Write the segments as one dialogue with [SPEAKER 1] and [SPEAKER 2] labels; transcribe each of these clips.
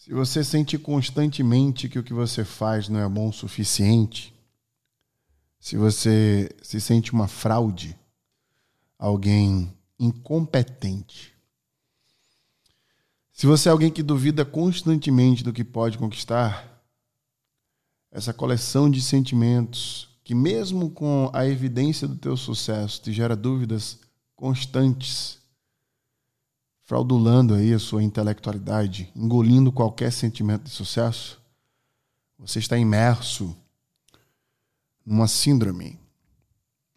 [SPEAKER 1] Se você sente constantemente que o que você faz não é bom o suficiente, se você se sente uma fraude, alguém incompetente, se você é alguém que duvida constantemente do que pode conquistar, essa coleção de sentimentos que mesmo com a evidência do teu sucesso te gera dúvidas constantes, fraudulando aí a sua intelectualidade, engolindo qualquer sentimento de sucesso, você está imerso numa síndrome.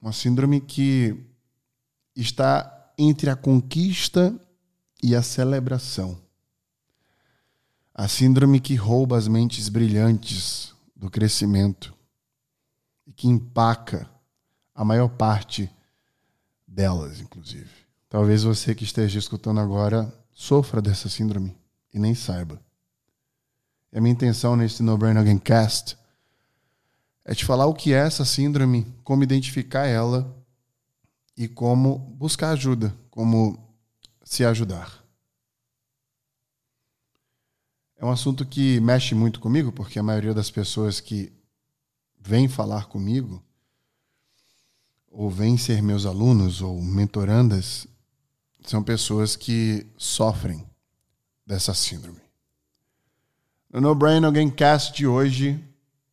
[SPEAKER 1] Uma síndrome que está entre a conquista e a celebração. A síndrome que rouba as mentes brilhantes do crescimento e que empaca a maior parte delas, inclusive. Talvez você que esteja escutando agora sofra dessa síndrome e nem saiba. E a minha intenção neste No Brain Again Cast é te falar o que é essa síndrome, como identificar ela e como buscar ajuda, como se ajudar. É um assunto que mexe muito comigo, porque a maioria das pessoas que vêm falar comigo, ou vêm ser meus alunos ou mentorandas, são pessoas que sofrem dessa síndrome. No No Brain Alguém Cast de hoje,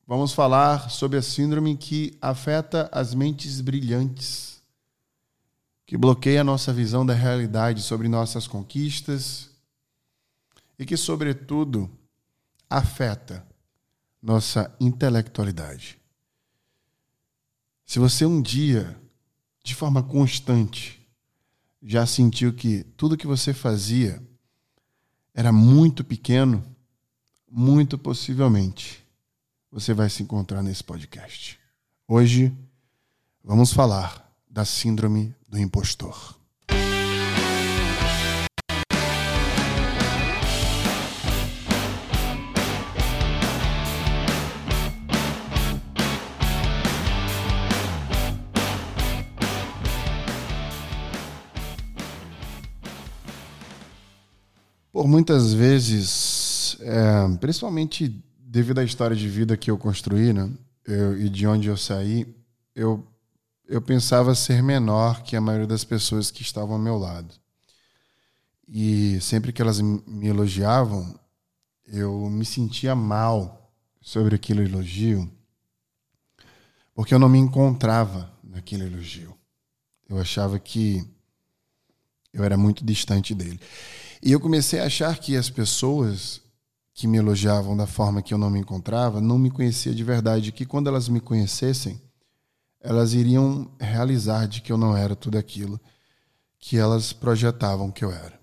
[SPEAKER 1] vamos falar sobre a síndrome que afeta as mentes brilhantes, que bloqueia nossa visão da realidade sobre nossas conquistas e que, sobretudo, afeta nossa intelectualidade. Se você um dia, de forma constante, já sentiu que tudo que você fazia era muito pequeno, muito possivelmente você vai se encontrar nesse podcast. Hoje vamos falar da síndrome do impostor. Por muitas vezes, é, principalmente devido à história de vida que eu construí, né, eu, e de onde eu saí, eu, eu pensava ser menor que a maioria das pessoas que estavam ao meu lado. E sempre que elas me elogiavam, eu me sentia mal sobre aquele elogio, porque eu não me encontrava naquele elogio. Eu achava que eu era muito distante dele. E eu comecei a achar que as pessoas que me elogiavam da forma que eu não me encontrava não me conhecia de verdade, que quando elas me conhecessem, elas iriam realizar de que eu não era tudo aquilo que elas projetavam que eu era.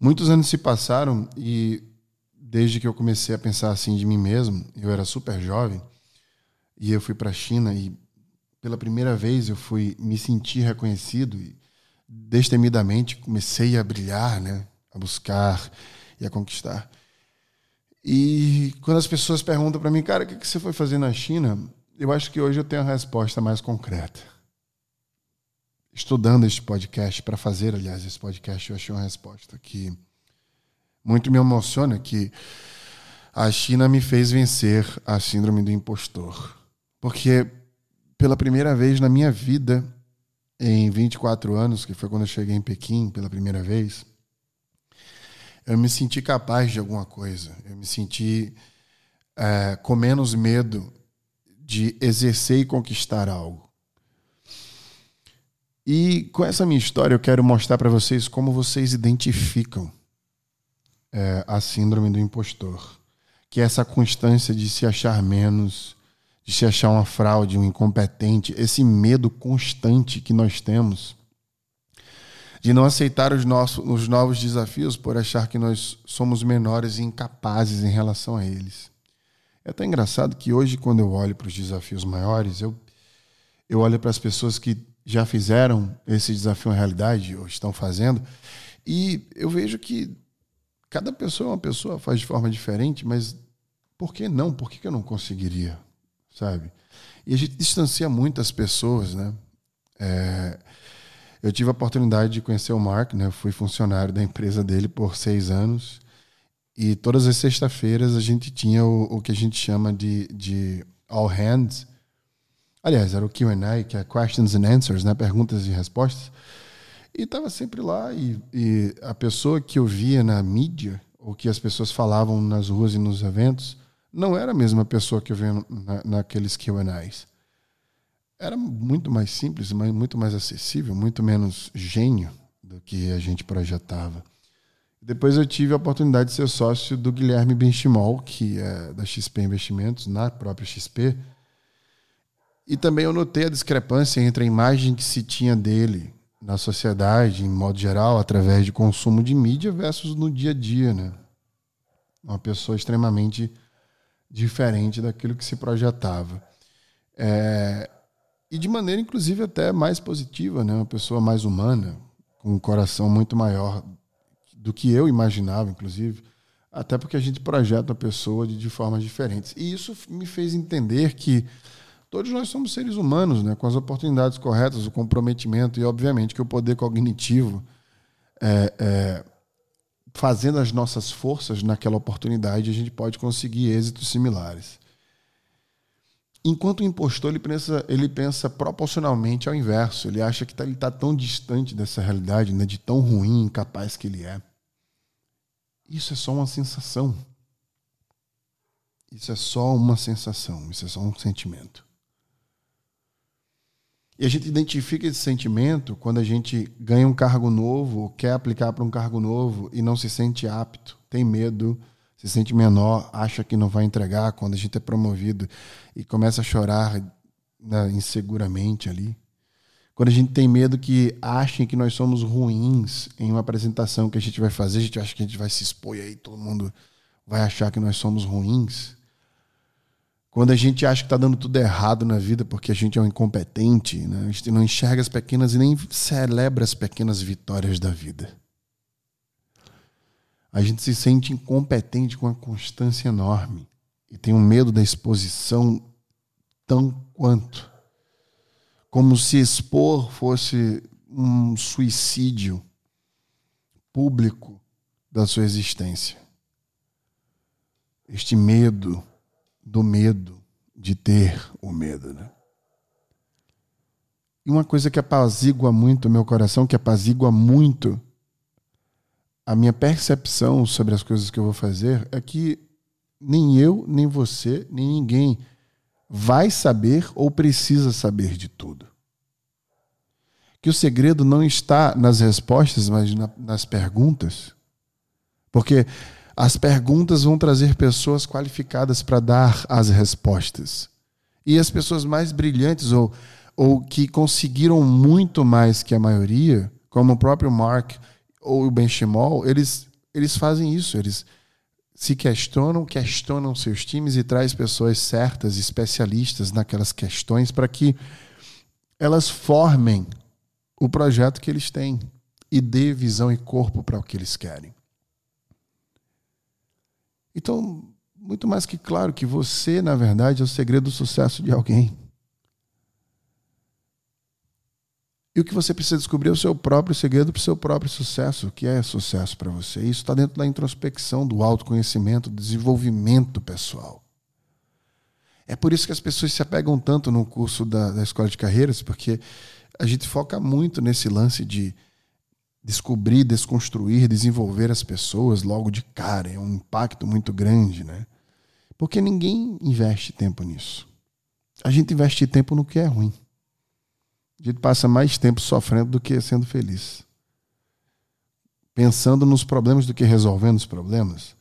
[SPEAKER 1] Muitos anos se passaram e desde que eu comecei a pensar assim de mim mesmo, eu era super jovem e eu fui para a China e pela primeira vez eu fui me sentir reconhecido e destemidamente comecei a brilhar, né? a buscar e a conquistar. E quando as pessoas perguntam para mim, cara, o que você foi fazer na China? Eu acho que hoje eu tenho a resposta mais concreta. Estudando este podcast, para fazer, aliás, esse podcast, eu achei uma resposta que muito me emociona, que a China me fez vencer a síndrome do impostor. Porque pela primeira vez na minha vida, em 24 anos, que foi quando eu cheguei em Pequim pela primeira vez, eu me senti capaz de alguma coisa. Eu me senti é, com menos medo de exercer e conquistar algo. E com essa minha história, eu quero mostrar para vocês como vocês identificam é, a síndrome do impostor, que é essa constância de se achar menos, de se achar uma fraude, um incompetente, esse medo constante que nós temos de não aceitar os, nossos, os novos desafios por achar que nós somos menores e incapazes em relação a eles. É tão engraçado que hoje, quando eu olho para os desafios maiores, eu, eu olho para as pessoas que já fizeram esse desafio em realidade ou estão fazendo, e eu vejo que cada pessoa é uma pessoa, faz de forma diferente, mas por que não? Por que eu não conseguiria? Sabe? E a gente distancia muitas pessoas, né? É, eu tive a oportunidade de conhecer o Mark, né? Eu fui funcionário da empresa dele por seis anos E todas as sextas-feiras a gente tinha o, o, que a gente chama de, de All Hands. Aliás, era o QA, que é Questions and Answers, né? perguntas e respostas. E estava sempre lá. E, e, a pessoa que eu via na mídia, ou que as pessoas falavam nas ruas e nos eventos, não era a mesma pessoa que eu via na, naqueles QAs. Era muito mais simples, muito mais acessível, muito menos gênio do que a gente projetava. Depois eu tive a oportunidade de ser sócio do Guilherme Benchimol, que é da XP Investimentos, na própria XP. E também eu notei a discrepância entre a imagem que se tinha dele na sociedade, em modo geral, através de consumo de mídia, versus no dia a dia, né? Uma pessoa extremamente diferente daquilo que se projetava. É, e de maneira, inclusive, até mais positiva, né? Uma pessoa mais humana, com um coração muito maior do que eu imaginava, inclusive, até porque a gente projeta a pessoa de, de formas diferentes. E isso me fez entender que todos nós somos seres humanos, né, com as oportunidades corretas, o comprometimento e, obviamente, que o poder cognitivo, é, é, fazendo as nossas forças naquela oportunidade, a gente pode conseguir êxitos similares. Enquanto o impostor ele pensa, ele pensa proporcionalmente ao inverso. Ele acha que tá, ele está tão distante dessa realidade, né, de tão ruim, incapaz que ele é. Isso é só uma sensação. Isso é só uma sensação, isso é só um sentimento. E a gente identifica esse sentimento quando a gente ganha um cargo novo, quer aplicar para um cargo novo e não se sente apto, tem medo, se sente menor, acha que não vai entregar quando a gente é promovido e começa a chorar né, inseguramente ali. Quando a gente tem medo que achem que nós somos ruins em uma apresentação que a gente vai fazer, a gente acha que a gente vai se expor e aí todo mundo vai achar que nós somos ruins. Quando a gente acha que está dando tudo errado na vida porque a gente é um incompetente, né? a gente não enxerga as pequenas e nem celebra as pequenas vitórias da vida. A gente se sente incompetente com uma constância enorme e tem um medo da exposição tão quanto como se expor fosse um suicídio público da sua existência. Este medo do medo de ter o medo, né? E uma coisa que apazigua muito o meu coração, que apazigua muito a minha percepção sobre as coisas que eu vou fazer, é que nem eu, nem você, nem ninguém vai saber ou precisa saber de tudo. Que o segredo não está nas respostas, mas na, nas perguntas. Porque as perguntas vão trazer pessoas qualificadas para dar as respostas. E as pessoas mais brilhantes ou, ou que conseguiram muito mais que a maioria, como o próprio Mark ou o Benchimol, eles, eles fazem isso. Eles se questionam, questionam seus times e traz pessoas certas, especialistas naquelas questões para que elas formem o projeto que eles têm e dê visão e corpo para o que eles querem. Então, muito mais que claro que você, na verdade, é o segredo do sucesso de alguém. E o que você precisa descobrir é o seu próprio segredo para o seu próprio sucesso. O que é sucesso para você? Isso está dentro da introspecção, do autoconhecimento, do desenvolvimento pessoal. É por isso que as pessoas se apegam tanto no curso da, da escola de carreiras, porque a gente foca muito nesse lance de descobrir, desconstruir, desenvolver as pessoas logo de cara. É um impacto muito grande, né? Porque ninguém investe tempo nisso. A gente investe tempo no que é ruim. A gente passa mais tempo sofrendo do que sendo feliz. Pensando nos problemas do que resolvendo os problemas.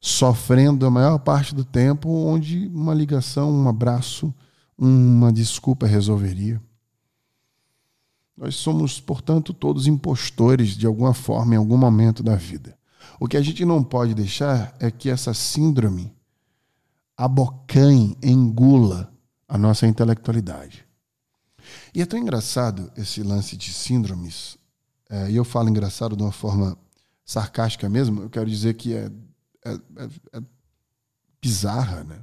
[SPEAKER 1] Sofrendo a maior parte do tempo, onde uma ligação, um abraço, uma desculpa resolveria. Nós somos, portanto, todos impostores de alguma forma em algum momento da vida. O que a gente não pode deixar é que essa síndrome abocanhe, engula a nossa intelectualidade. E é tão engraçado esse lance de síndromes, é, e eu falo engraçado de uma forma sarcástica mesmo, eu quero dizer que é, é, é, é bizarra, né?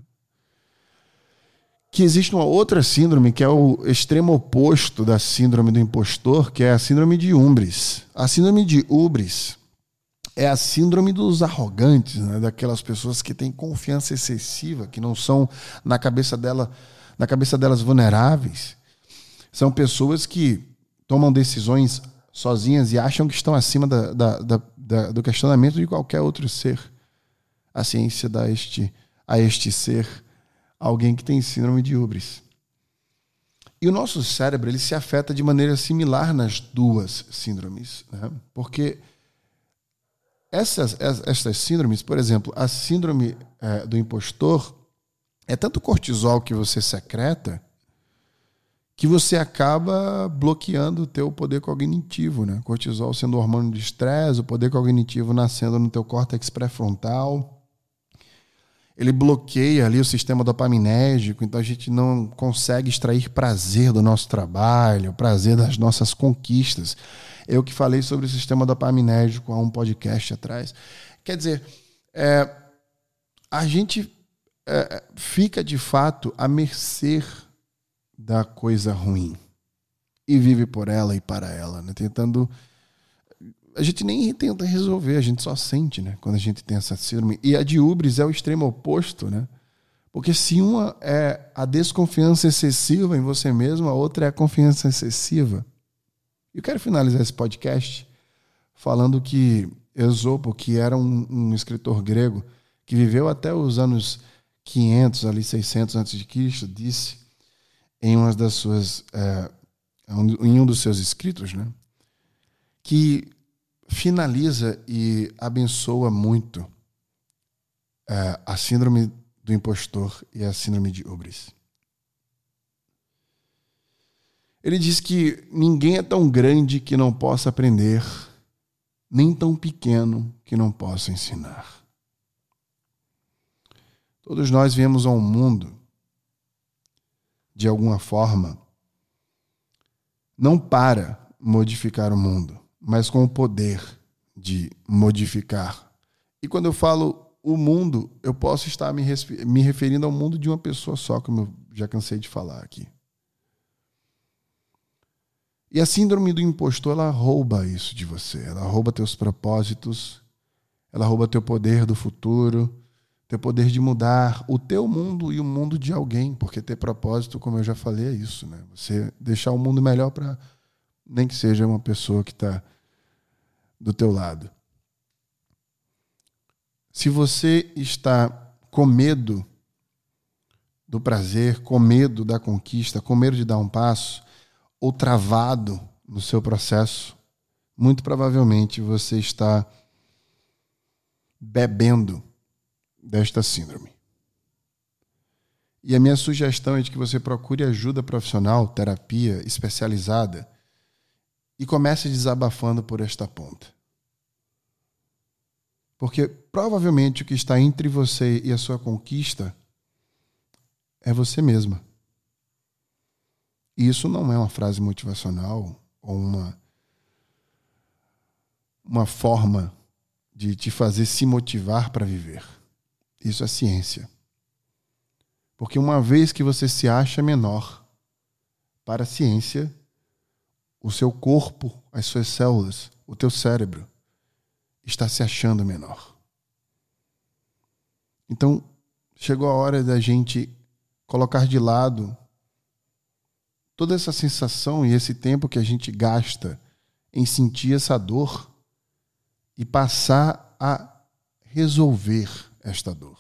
[SPEAKER 1] Que existe uma outra síndrome que é o extremo oposto da síndrome do impostor, que é a síndrome de Umbris. A síndrome de Ubris é a síndrome dos arrogantes, né? daquelas pessoas que têm confiança excessiva, que não são na cabeça dela, na cabeça delas vulneráveis. São pessoas que tomam decisões sozinhas e acham que estão acima da, da, da, da do questionamento de qualquer outro ser. A ciência dá este, a este ser alguém que tem síndrome de ubris. E o nosso cérebro ele se afeta de maneira similar nas duas síndromes, né? porque essas, essas síndromes, por exemplo, a síndrome é, do impostor é tanto cortisol que você secreta que você acaba bloqueando o teu poder cognitivo, né? Cortisol sendo hormônio de estresse, o poder cognitivo nascendo no teu córtex pré-frontal. Ele bloqueia ali o sistema dopaminérgico, então a gente não consegue extrair prazer do nosso trabalho, prazer das nossas conquistas. Eu que falei sobre o sistema dopaminérgico há um podcast atrás. Quer dizer, é, a gente é, fica de fato à mercê da coisa ruim e vive por ela e para ela, né? tentando. A gente nem tenta resolver, a gente só sente, né? Quando a gente tem essa síndrome. E a de Ubris é o extremo oposto, né? Porque se uma é a desconfiança excessiva em você mesmo, a outra é a confiança excessiva. Eu quero finalizar esse podcast falando que Esopo, que era um, um escritor grego que viveu até os anos 500, ali 600 antes de Cristo, disse em uma das suas é, em um dos seus escritos, né, que finaliza e abençoa muito é, a síndrome do impostor e a síndrome de Ubris. Ele diz que ninguém é tão grande que não possa aprender, nem tão pequeno que não possa ensinar. Todos nós viemos ao mundo, de alguma forma, não para modificar o mundo, mas com o poder de modificar. E quando eu falo o mundo, eu posso estar me, me referindo ao mundo de uma pessoa só, como eu já cansei de falar aqui. E a síndrome do impostor, ela rouba isso de você. Ela rouba teus propósitos, ela rouba teu poder do futuro, teu poder de mudar o teu mundo e o mundo de alguém, porque ter propósito, como eu já falei, é isso, né? Você deixar o mundo melhor para nem que seja uma pessoa que está do teu lado. Se você está com medo do prazer, com medo da conquista, com medo de dar um passo, ou travado no seu processo, muito provavelmente você está bebendo desta síndrome. E a minha sugestão é de que você procure ajuda profissional, terapia especializada e comece desabafando por esta ponta. Porque provavelmente o que está entre você e a sua conquista é você mesma. E isso não é uma frase motivacional ou uma, uma forma de te fazer se motivar para viver. Isso é ciência. Porque uma vez que você se acha menor para a ciência, o seu corpo, as suas células, o teu cérebro está se achando menor. Então, chegou a hora da gente colocar de lado toda essa sensação e esse tempo que a gente gasta em sentir essa dor e passar a resolver esta dor.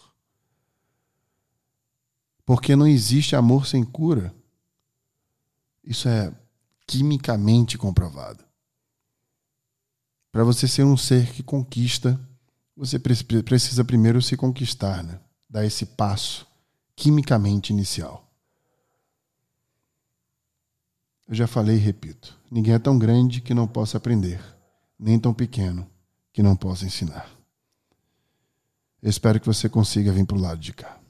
[SPEAKER 1] Porque não existe amor sem cura. Isso é quimicamente comprovado. Para você ser um ser que conquista, você precisa primeiro se conquistar, né? dar esse passo quimicamente inicial. Eu já falei e repito: ninguém é tão grande que não possa aprender, nem tão pequeno que não possa ensinar. Eu espero que você consiga vir para o lado de cá.